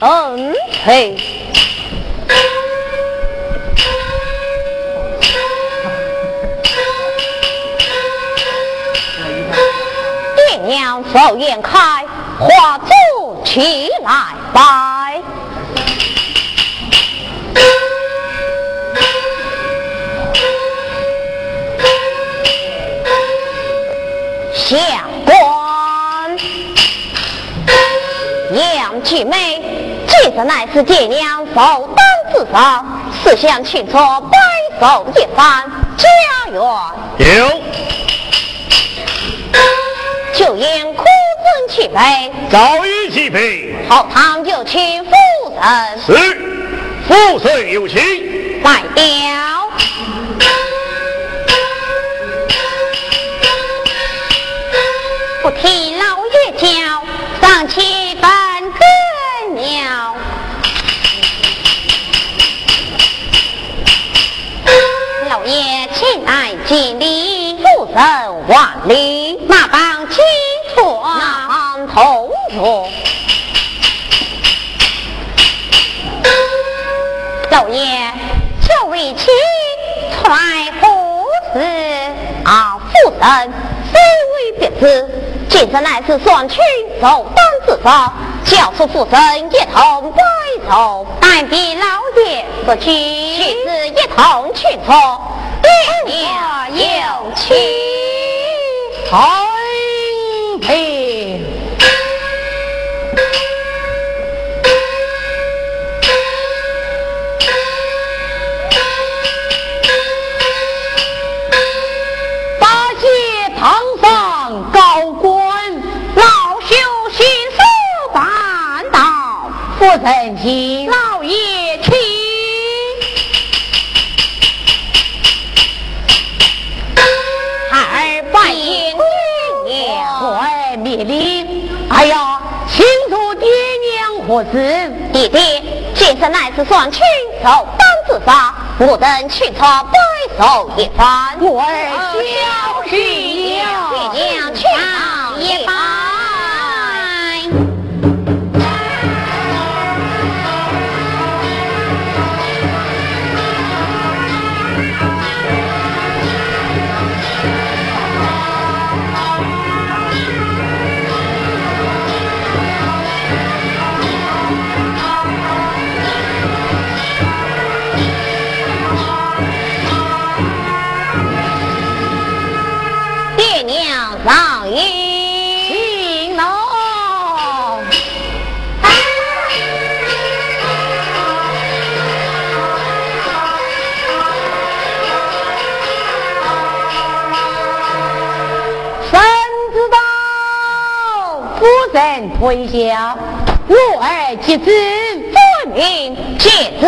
嗯，嘿。爹娘寿宴开，花烛起来拜。相官，杨继妹，今日乃是爹娘首当之日，思想庆祝，摆寿一番，家园有，就因哭尊起杯，早已齐备。后堂就请夫人是，夫人有请。拜了。不提老爷教，上去本根鸟。老爷请来敬礼，夫人万里，那帮清楚，那帮同坐。老爷，这位妻出来何事？啊，夫人，非为别致，今日乃是双亲寿诞之上，教唆父神一同摆寿，但比老爷不去，妻子一同去错，爹娘有请。太到，夫人请。老爷请。二拜见爹娘，快灭礼！哎呀，庆祝爹娘何事？弟弟，今生乃是双亲寿当自杀，我等去朝摆寿一番。我儿小心人退下，我儿妻子分明戒指。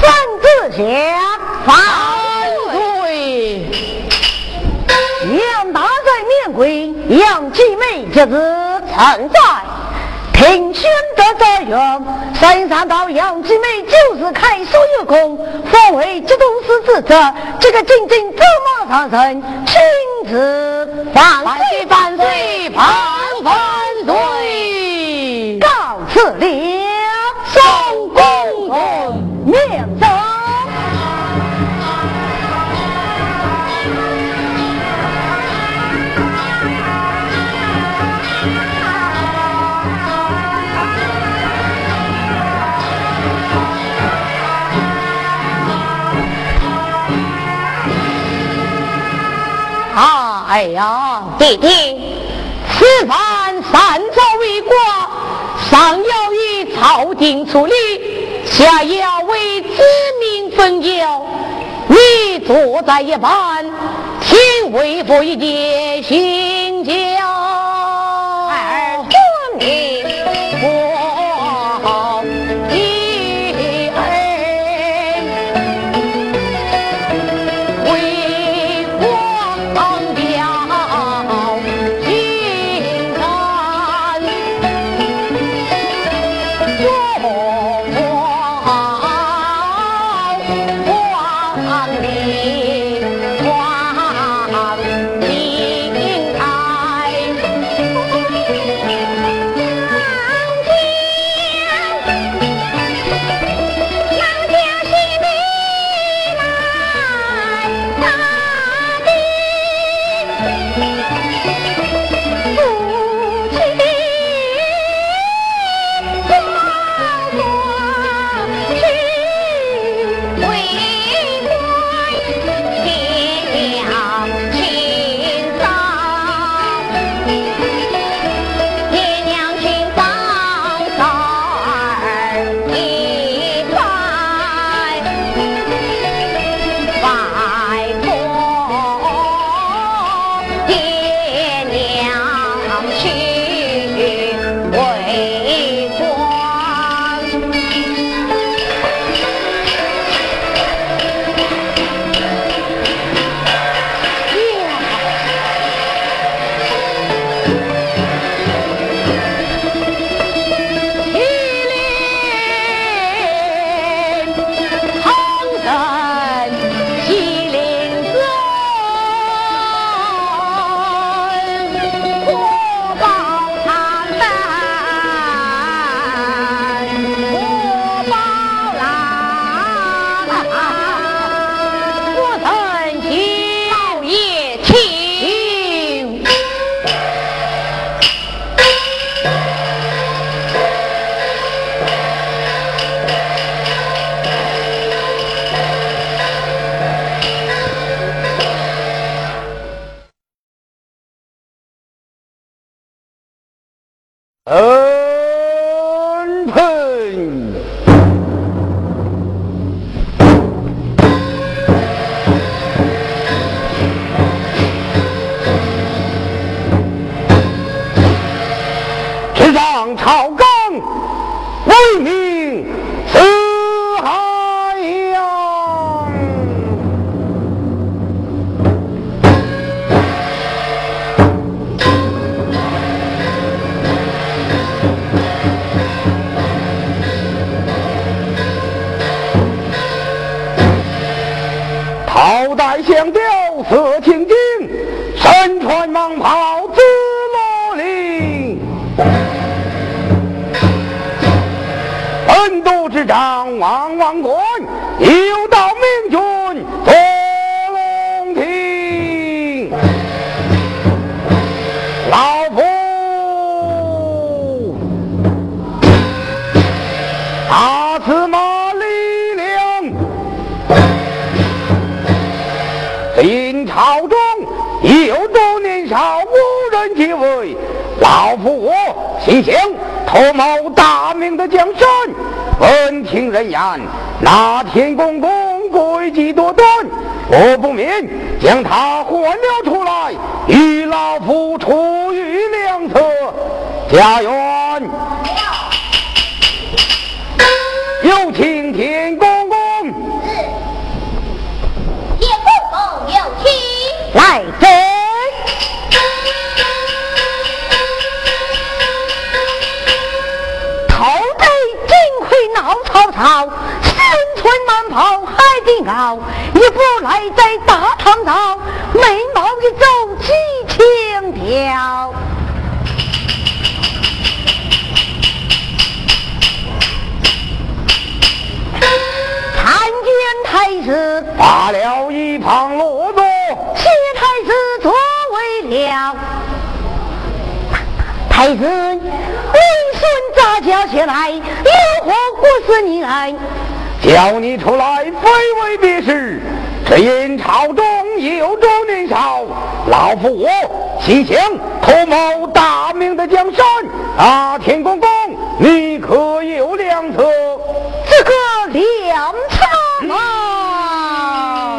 三字下反对。杨大在面归，杨继梅这日臣在，凭宣德在院，山上到杨继梅就是开所有功，方为节度使之责。这个仅仅走马上任，亲自犯罪犯罪哎呀，弟弟，此番三朝为国，上要以朝廷处理，下要为子民分忧。你坐在一旁，请为父一点行教。图谋大明的江山。闻听人言，那天公公诡计多端，我不免将他唤了出来，与老夫出于良策。家园，有请天公公。叶公公有请。来者，闹曹操，身穿满袍海底袄，一步来在大唐朝，眉毛一皱几千条。参见太子，罢了一旁落座，谢太师作为了。太师，为孙杂交起来，有何国事你来？叫你出来非为别事，只因朝中有多年少，老夫我心想图谋大明的江山。啊，天公公，你可有良策？这个良策啊！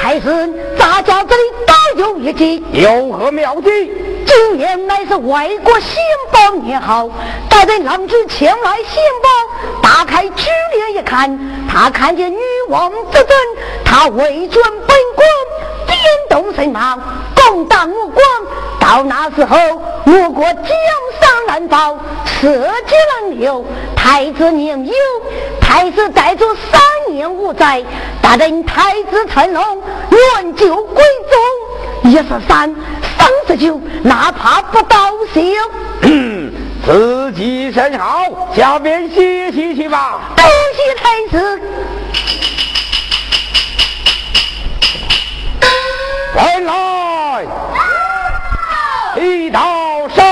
太师，杂交这里大有一计。有何妙计？今年乃是外国兴邦年号，大人郎之前来兴邦，打开珠帘一看，他看见女王之尊，他为尊本官，颠动神马，攻打我国。到那时候，我国江山难保，社稷难留。太子年幼，太子带着三年无灾，大人太子成龙，远救归宗，一十三。三十九，哪怕不高兴。自己身好，下边歇息去吧。多谢太子，来来，一道上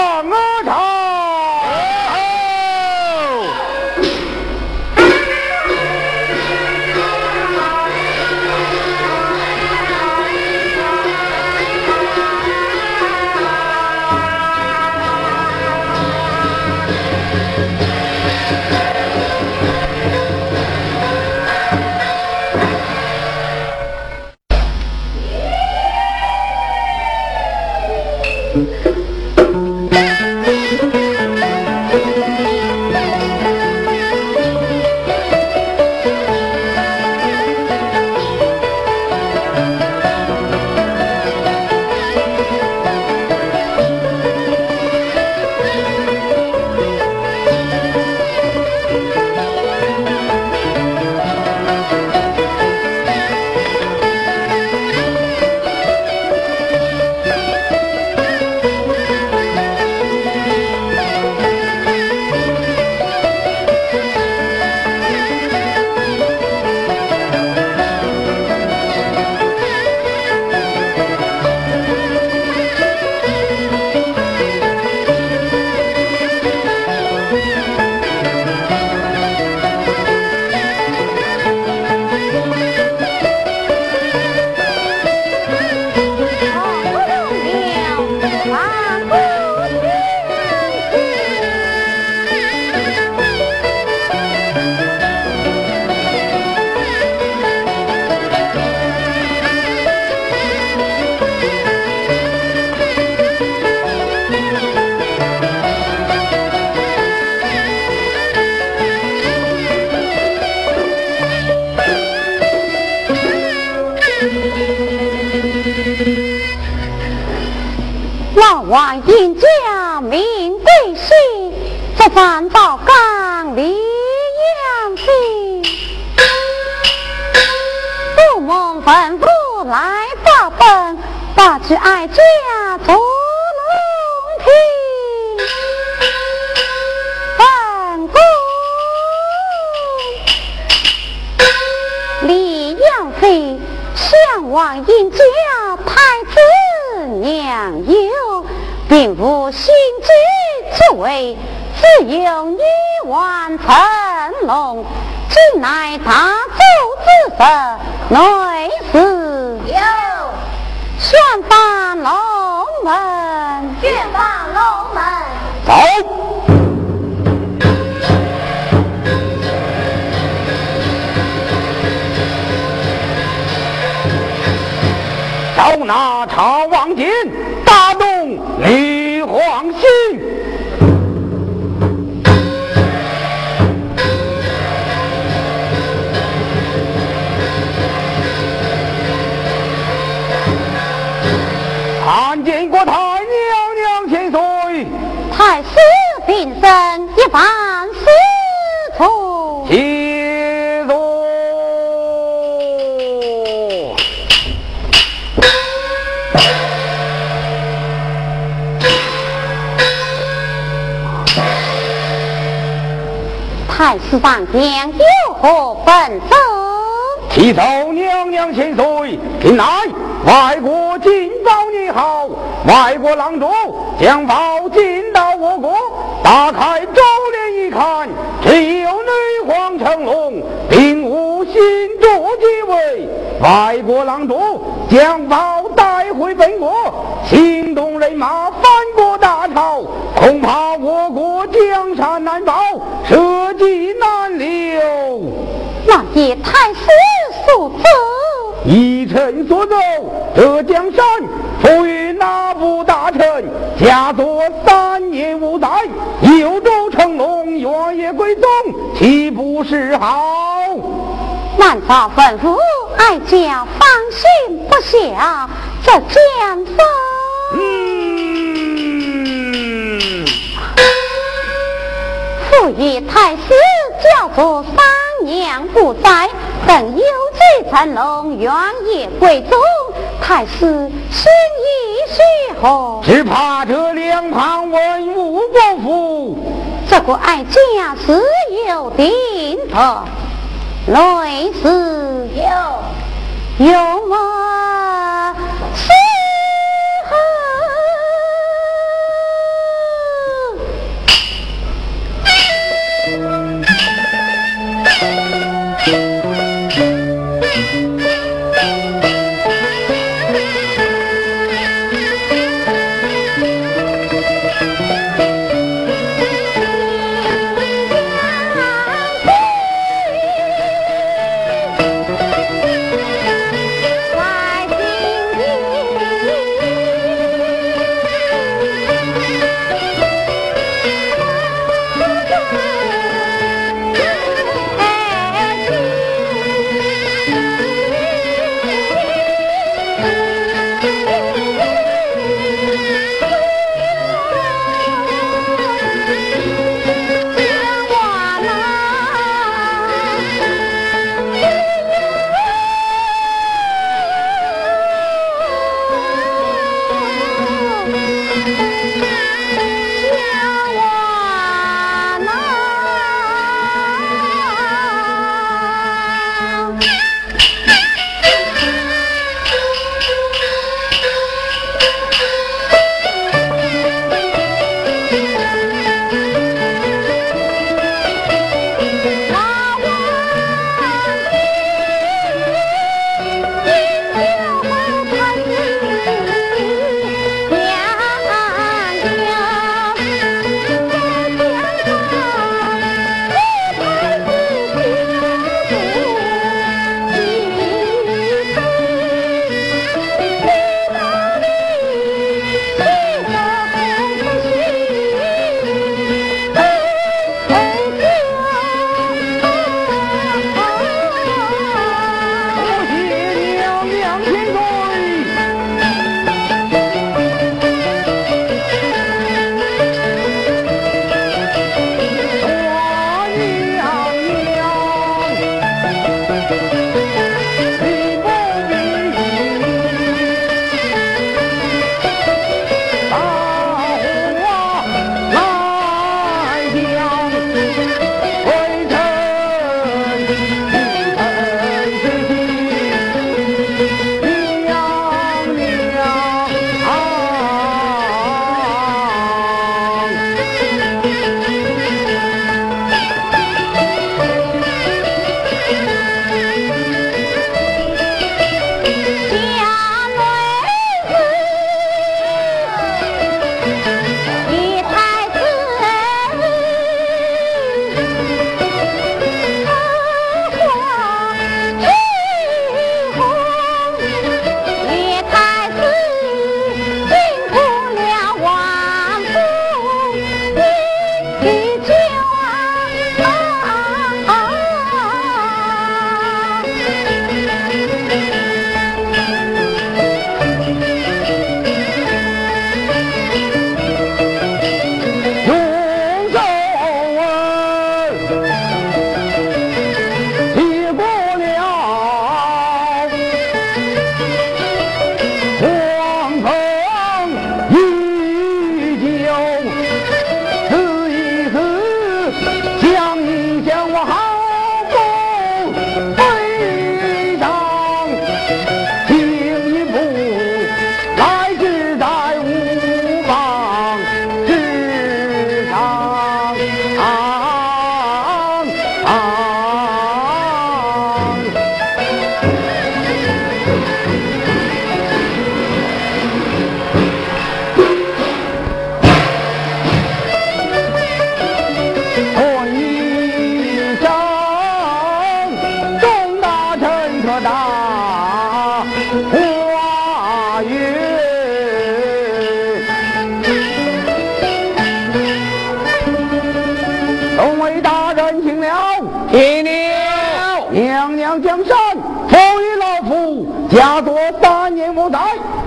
太师上娘有何本奏？启奏娘娘千岁，近来外国进报你好，外国郎中将宝进到我国，打开周帘一看，只有女皇成龙，并无新主继位。外国郎中将宝带回本国，行动人马大潮，恐怕我国江山难保，社稷难留。那也太师所奏。依臣所奏，这江山赋予哪部大臣，家作三年五载，有州成龙，原野归宗，岂不是好？万少吩咐哀家放心不下这江山。嗯，父与太师叫做三年不在，等有罪成龙，原野归宗。太师心意虚何？只怕这两旁文武不服。这个爱家是有定的，类似有有么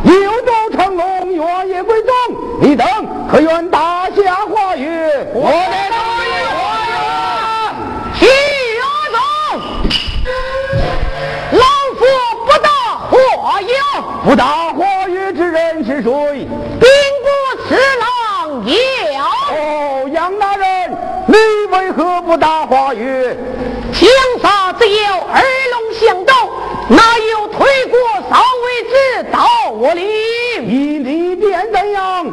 有州成龙，原业归宗。你等可愿大侠化月？我的大爷化月，起宗，老夫不打化月，不打化月之人是谁？兵部侍郎姚。哦，杨大人，你为何不打化月？江沙只有二龙相斗，哪有推过少尉之道我里，你里边怎样？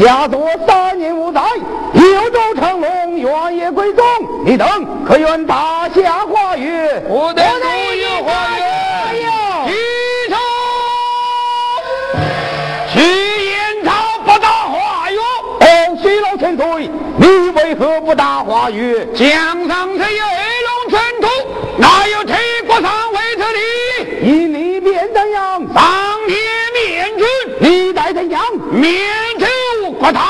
夫，家作三年无载，有州成龙，原也归宗。你等可愿大侠化月？我等如有化月，举手。去燕朝不打化月，哦，水老千岁，你为何不打化月？江上虽有黑龙神图，哪有推过上为之理？以你便怎样？上天面君，你待怎样？面头国他。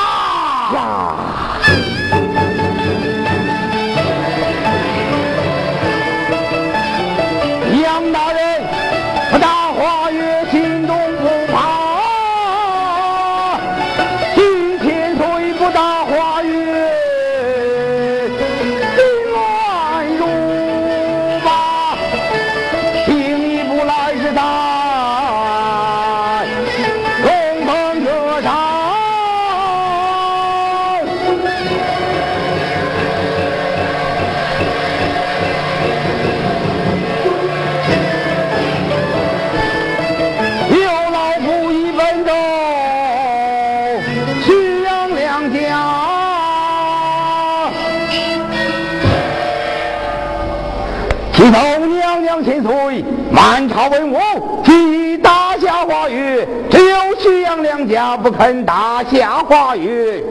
满朝文武提议大侠化月，只有徐阳两家不肯大夏话语。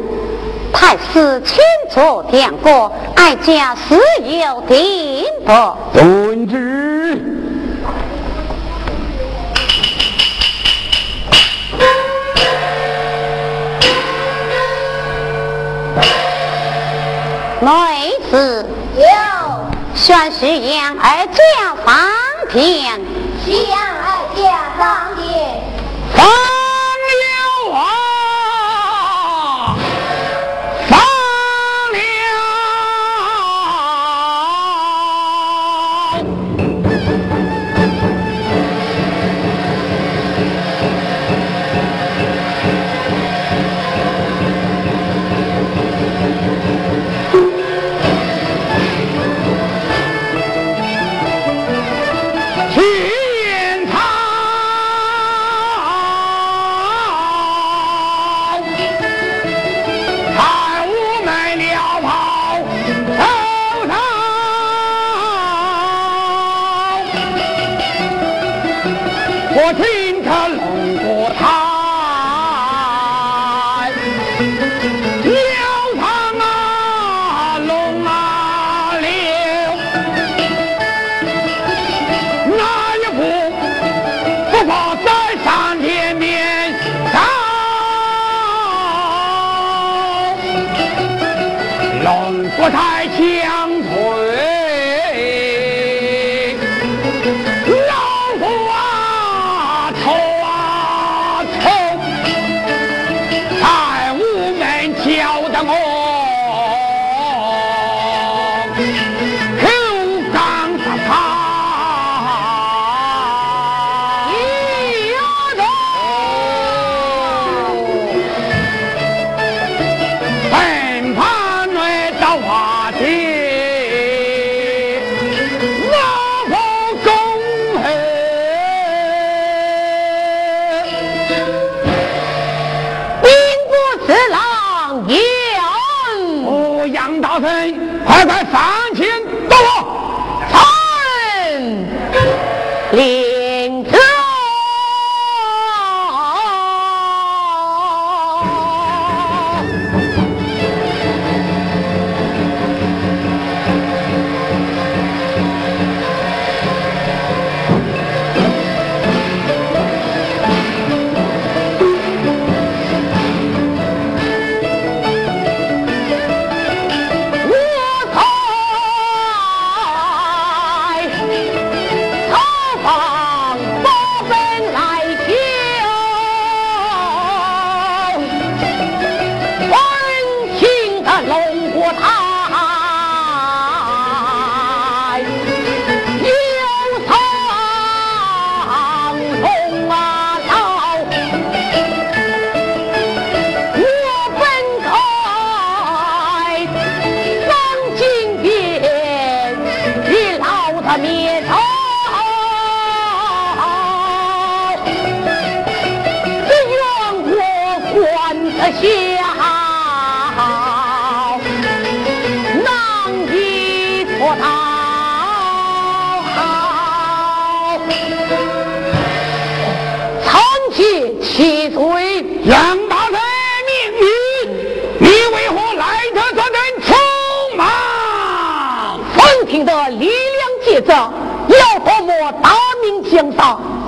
太师请坐殿过，哀家事有定夺。遵旨。内子有宣誓言而家方便，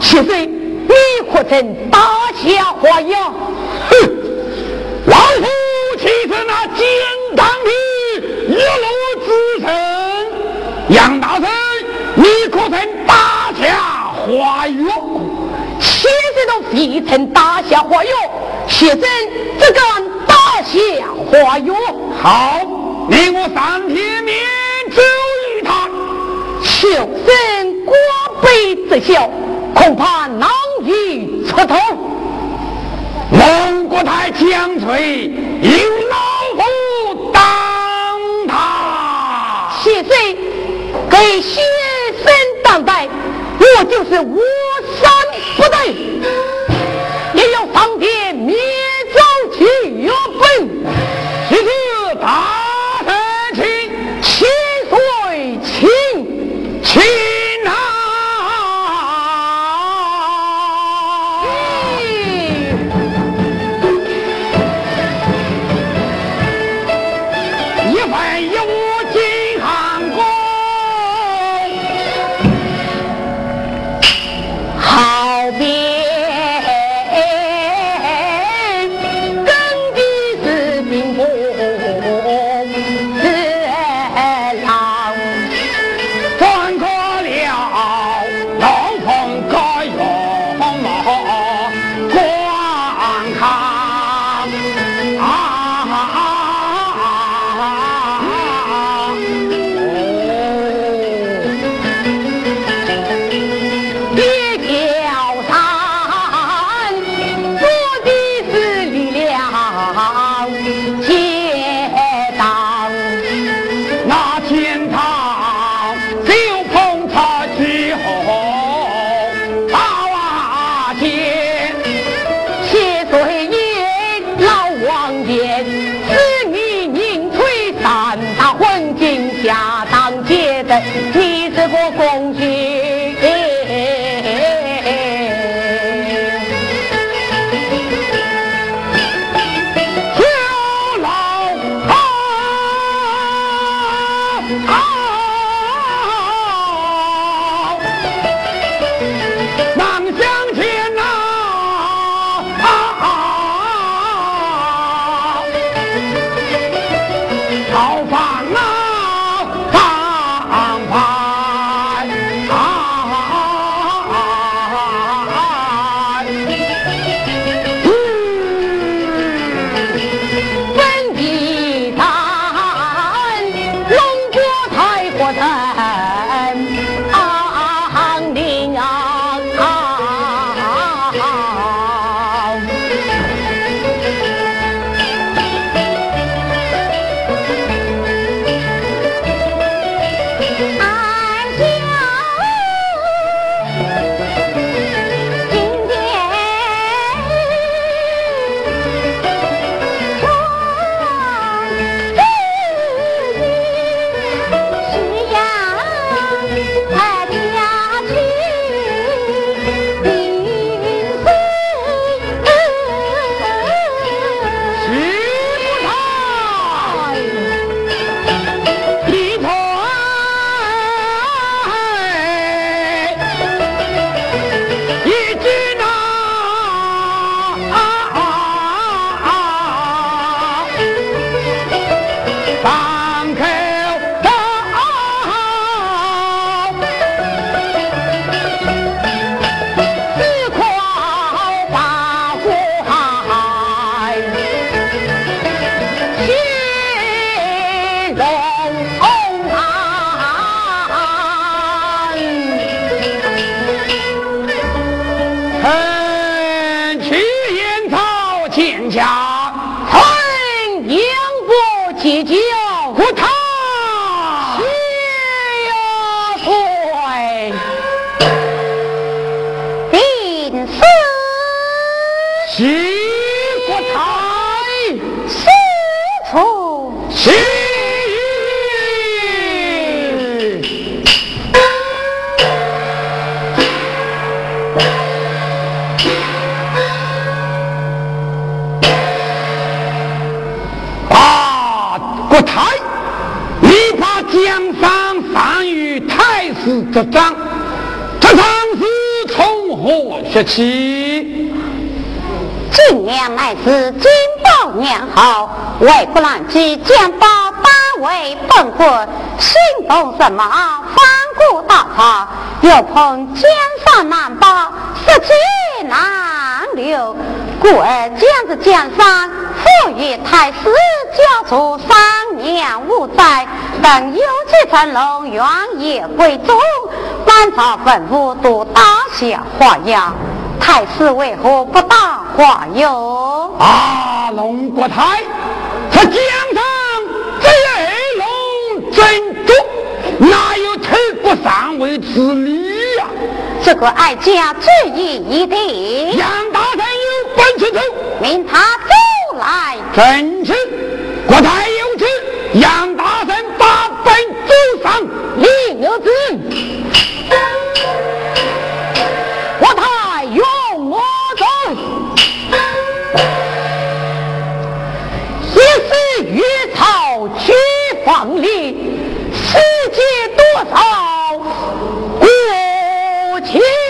七岁，你可曾大侠花样？哼！老夫岂是那金刚的一路之神？杨大人，你可曾大侠花样？七岁都未曾大侠花样，学生只敢大侠花样。好，你我上天面奏一他，求生官卑之笑。恐怕难以出头。蒙古台将锤，引老虎当他。谢岁给先生当代，我就是无三不对，为不难及将把大为本国，心动什么反骨大曹，又碰江山难保，失去难留，故而将这江山赋予太师，交出三年五载，等有几层龙原也归宗，满朝文武都大下花样。太师为何不答话哟？啊，龙国泰，这江上只有二龙争夺，哪有退国上位之理呀？这个哀家旨意已定，杨大人有本事走，命他走来。正是，国泰有旨，杨大人把本走上，李有子。放里世界多少国情？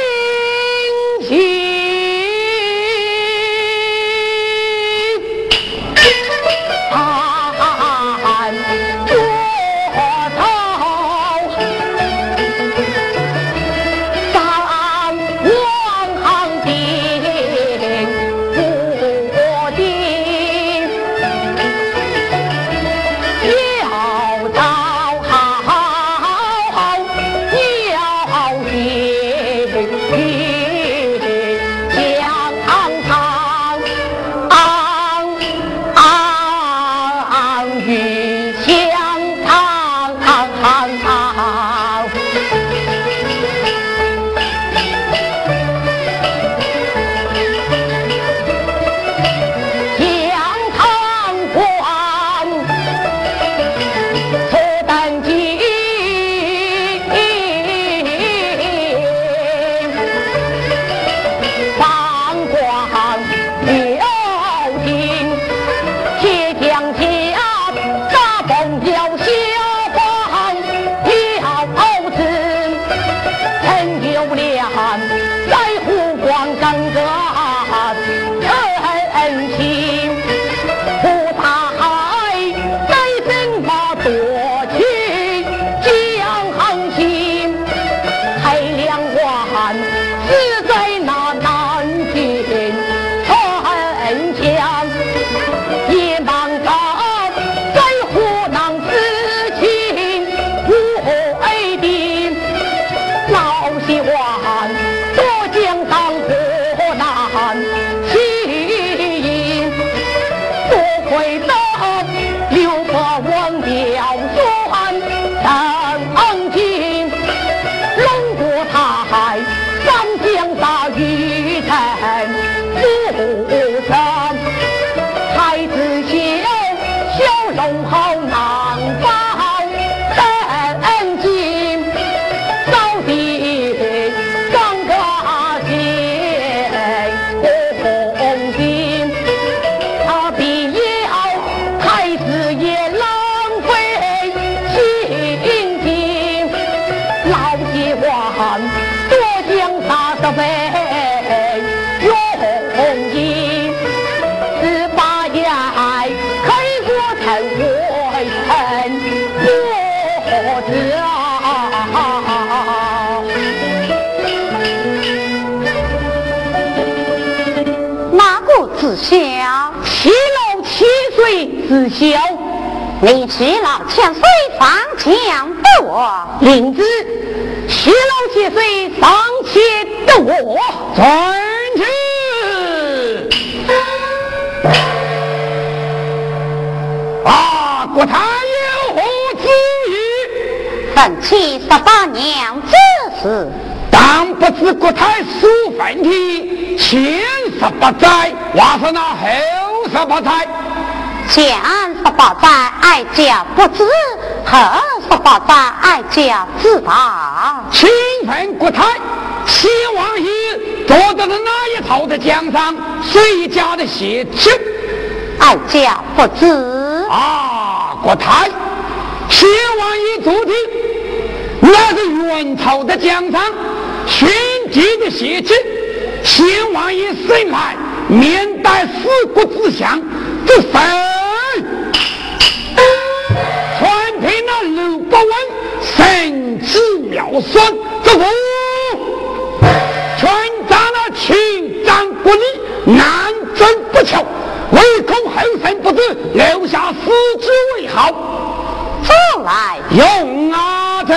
小你七老千岁房前的我，领子七老千岁上前的我，传旨啊！国太有何旨意？分期十八娘之事，当不知国太所分的前十八载，还是那后十八载？前十八载爱家不知，后十八载爱家知道，清风国太，先王爷夺得的那一头的江山，谁家的血迹？爱家不知。啊，国太，先王爷昨天那是元朝的江山，寻敌的血迹。先王爷生来，面带四国之祥。不分。全凭那鲁国文神机妙算之父全仗那秦张国力南征不巧唯恐后生不知留下死之为好。走来用阿丑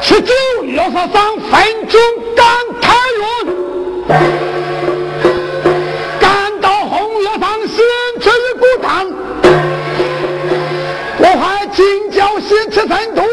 吃酒要杀伤分钟干他人十三中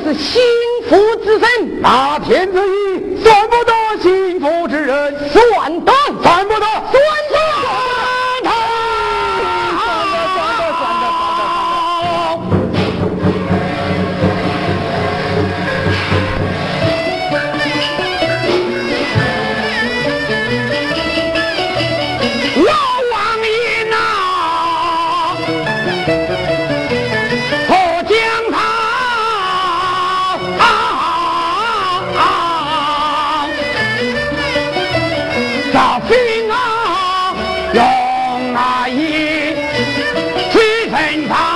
是幸福之身，大天尊。大义摧残他。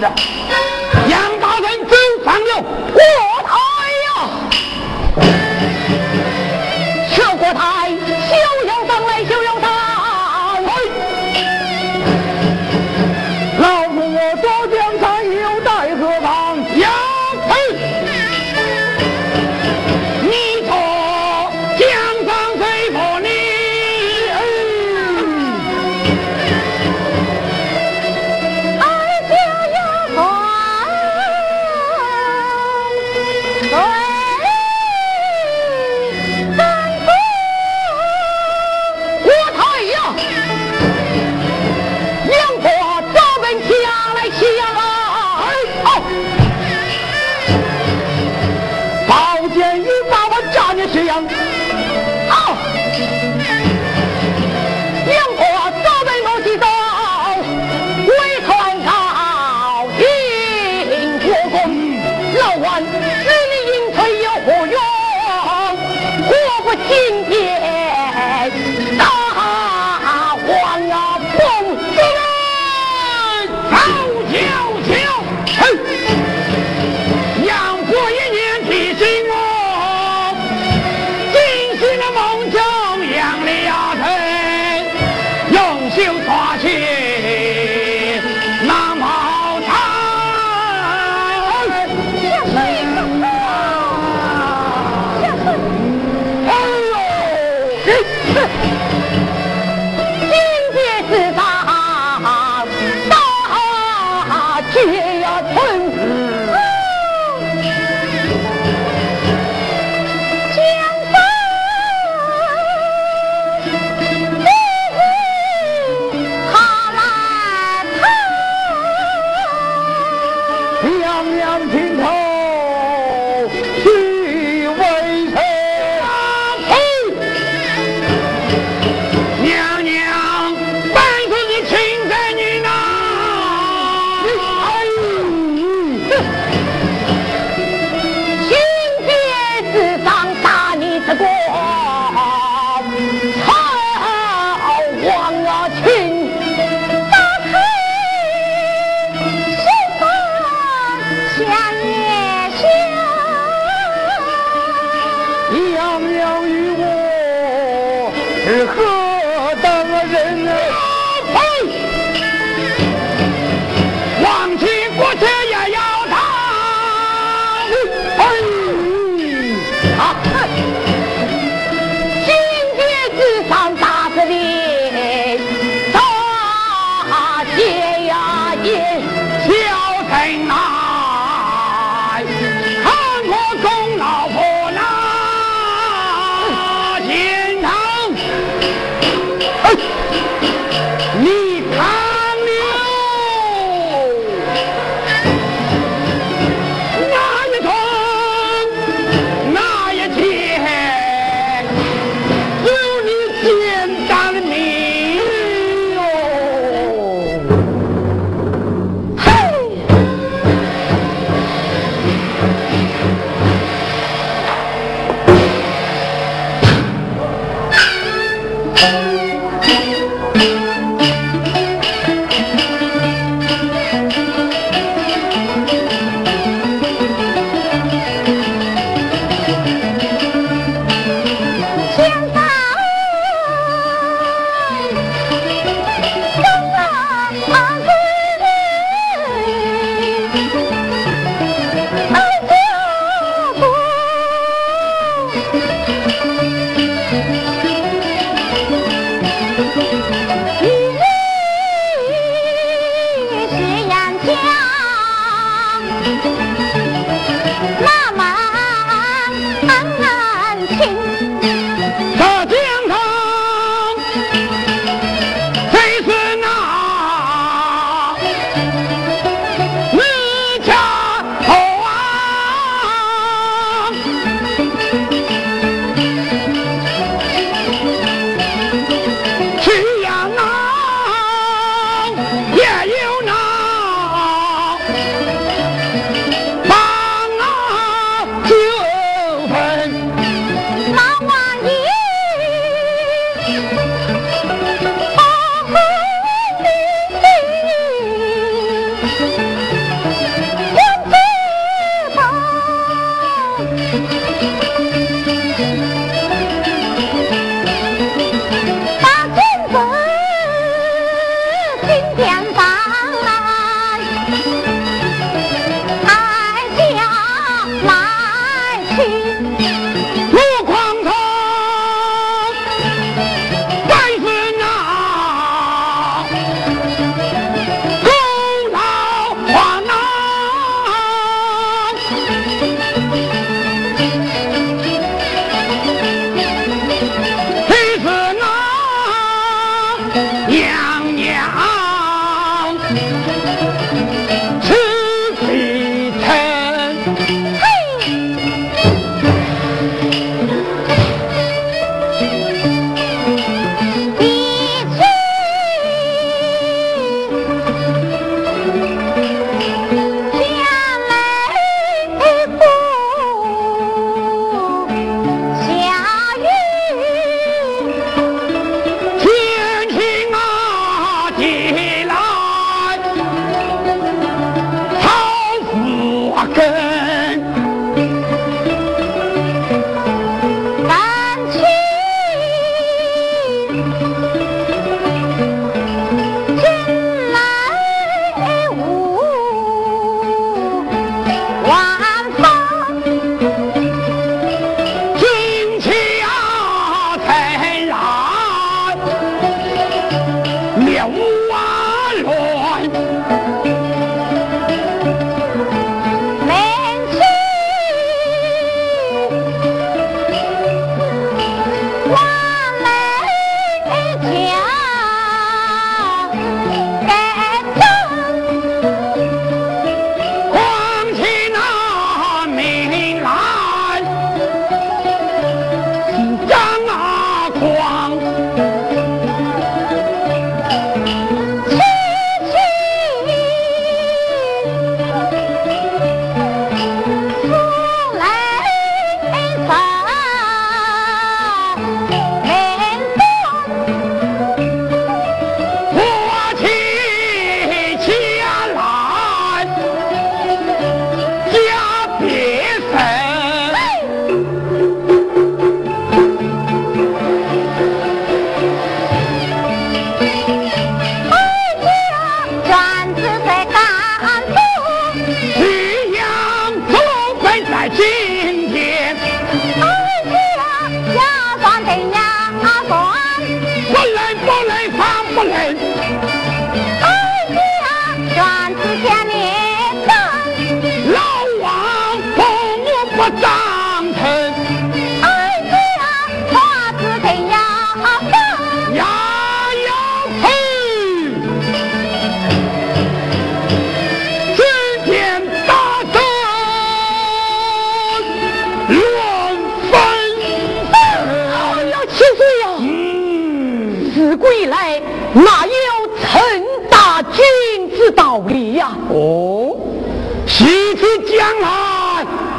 不哎呦！哎哎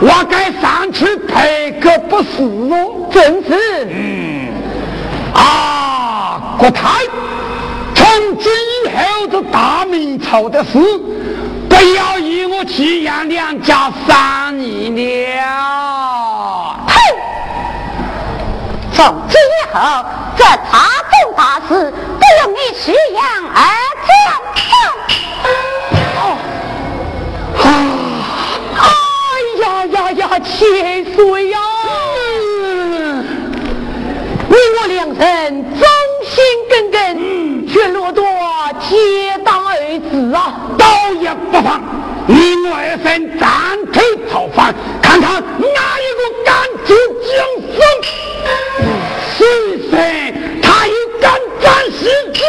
我该上去赔个不是哦？正是。嗯，啊，国泰，从今以后这大明朝的事，不要与我祁阳两家商议了。从今以后，这茶中大事不用你祁阳而讲。千岁呀！你我两人忠心耿耿，却落得结党而死啊！倒也不妨，你我二人站腿讨饭，看看哪一个敢出江山。谁谁他有敢斩世子？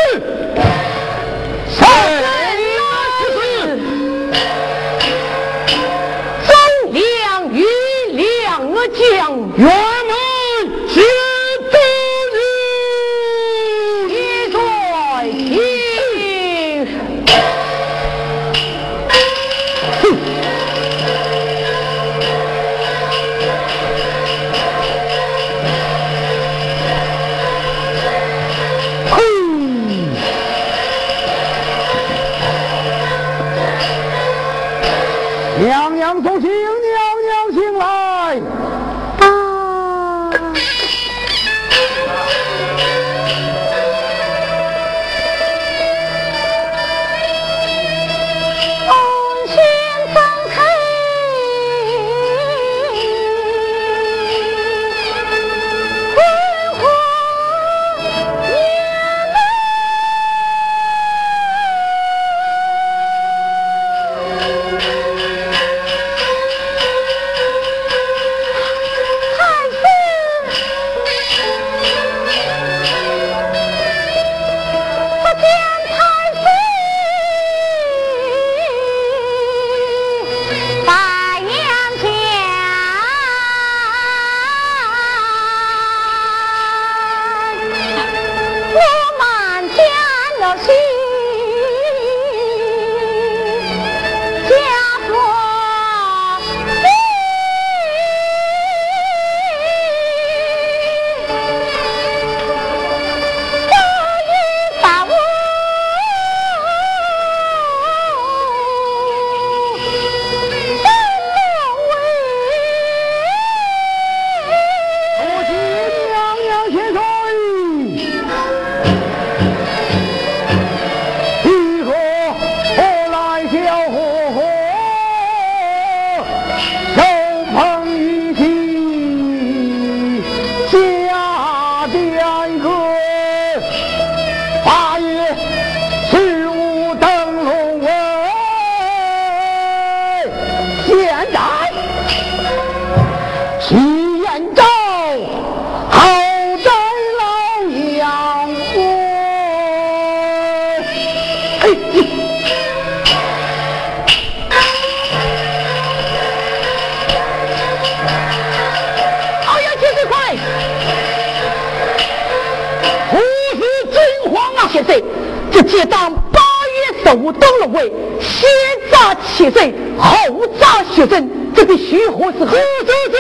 当八月十五灯笼会，先炸千岁，后炸学生，这必须何时何？这这，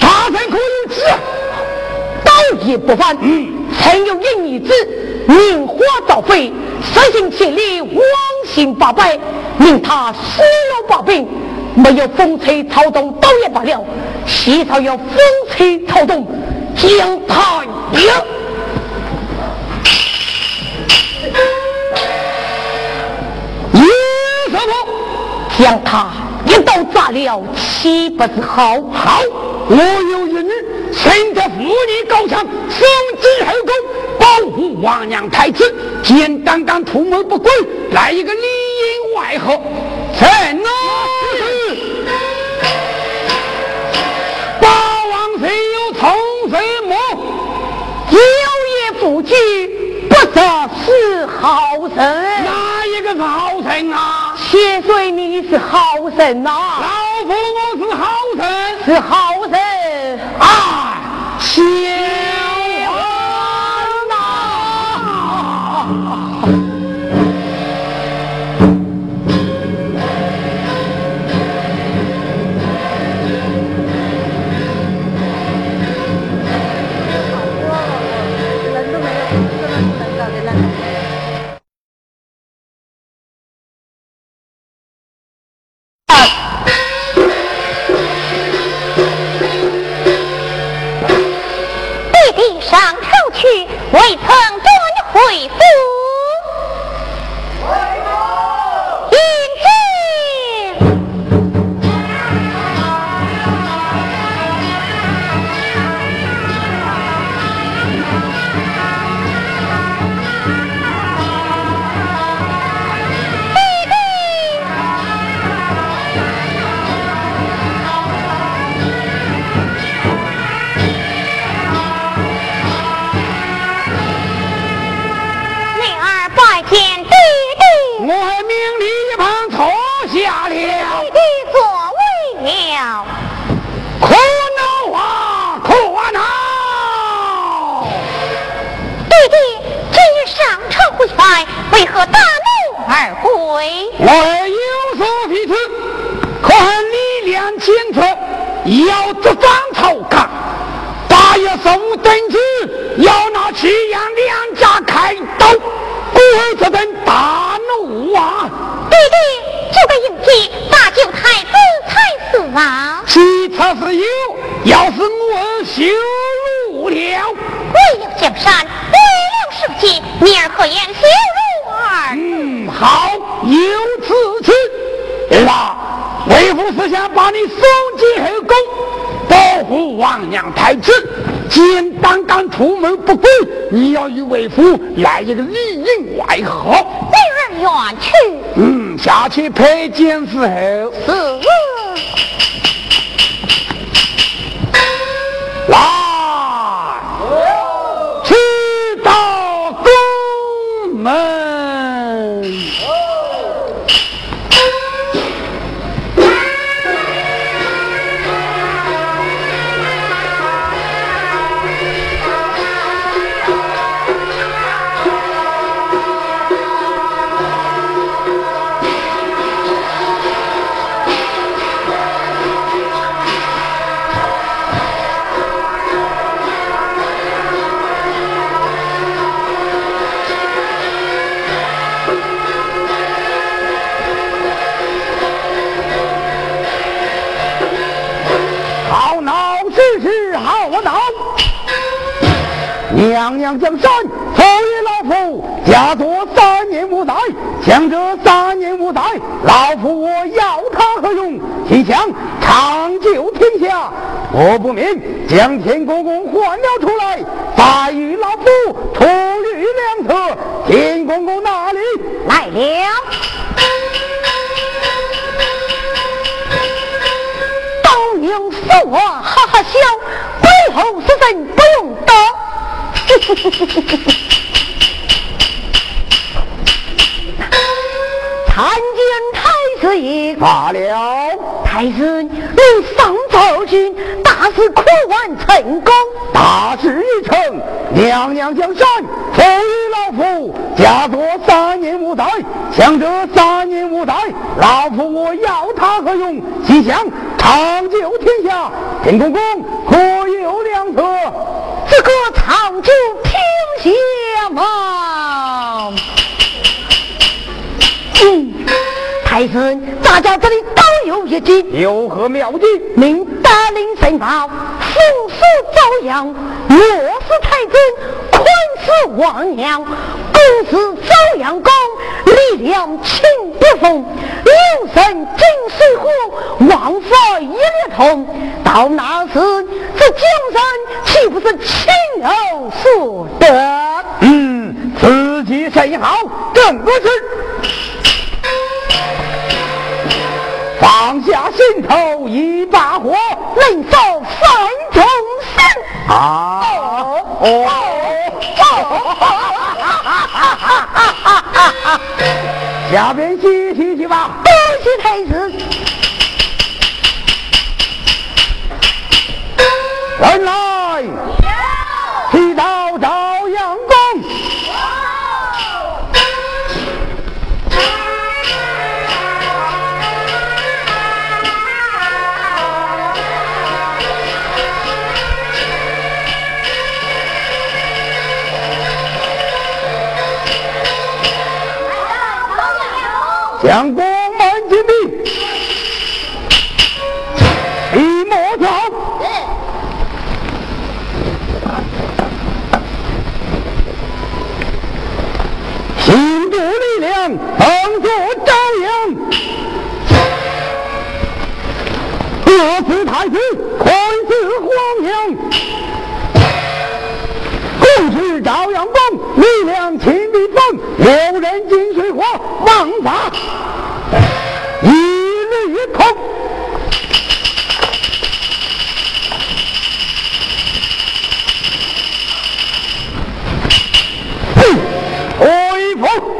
大人可有知？道义不凡，嗯曾有一女子名花早飞，十行千里，妄行八百，令他死了八病。没有风吹草动倒也罢了，西朝有风吹草动，将他赢。将他一刀扎了，岂不是好？好，我有一女，生得妇女高强，封进后宫，保护王娘太子。见刚刚图谋不轨，来一个里应外合，成啊！八王谁有从谁魔？有也不惧，不则是好人。哪一个是好人啊？千岁，你是好神呐、老夫我是好神。是好神。啊，小为父来一个里应外合。女儿愿去。嗯，下去陪见时候。我不明将田公公唤了出来，再与老夫出虑良策。田公公那里来了？都用死我哈哈笑，背后是人不用刀。参见太师爷，罢了？太师军，大事可完成功。大事已成，娘娘江山赐予老夫，家作三年无代，想这三年无代，老夫我要他何用？心想长久天下，天公公可有良策？这个长久天下嘛。嗯，太师，大家这里都有一计。有何妙计？您大令神报，父死遭殃；我是太子，困死王娘；公子遭殃公，力量情不逢；有神金水火，王法一列通。到那时，这江山岂不是亲有所得？嗯，此计甚好，正不是。放下心头一把火，能造三众生。啊！哦哦哦 下边洗洗去吧。多谢太子。人来，将宫门紧闭，一莫走。新部力量当作朝阳，各自太子，快似黄羊。共是朝阳宫，一两秦的棒，有人进水火，王法一律通，吼，我一通。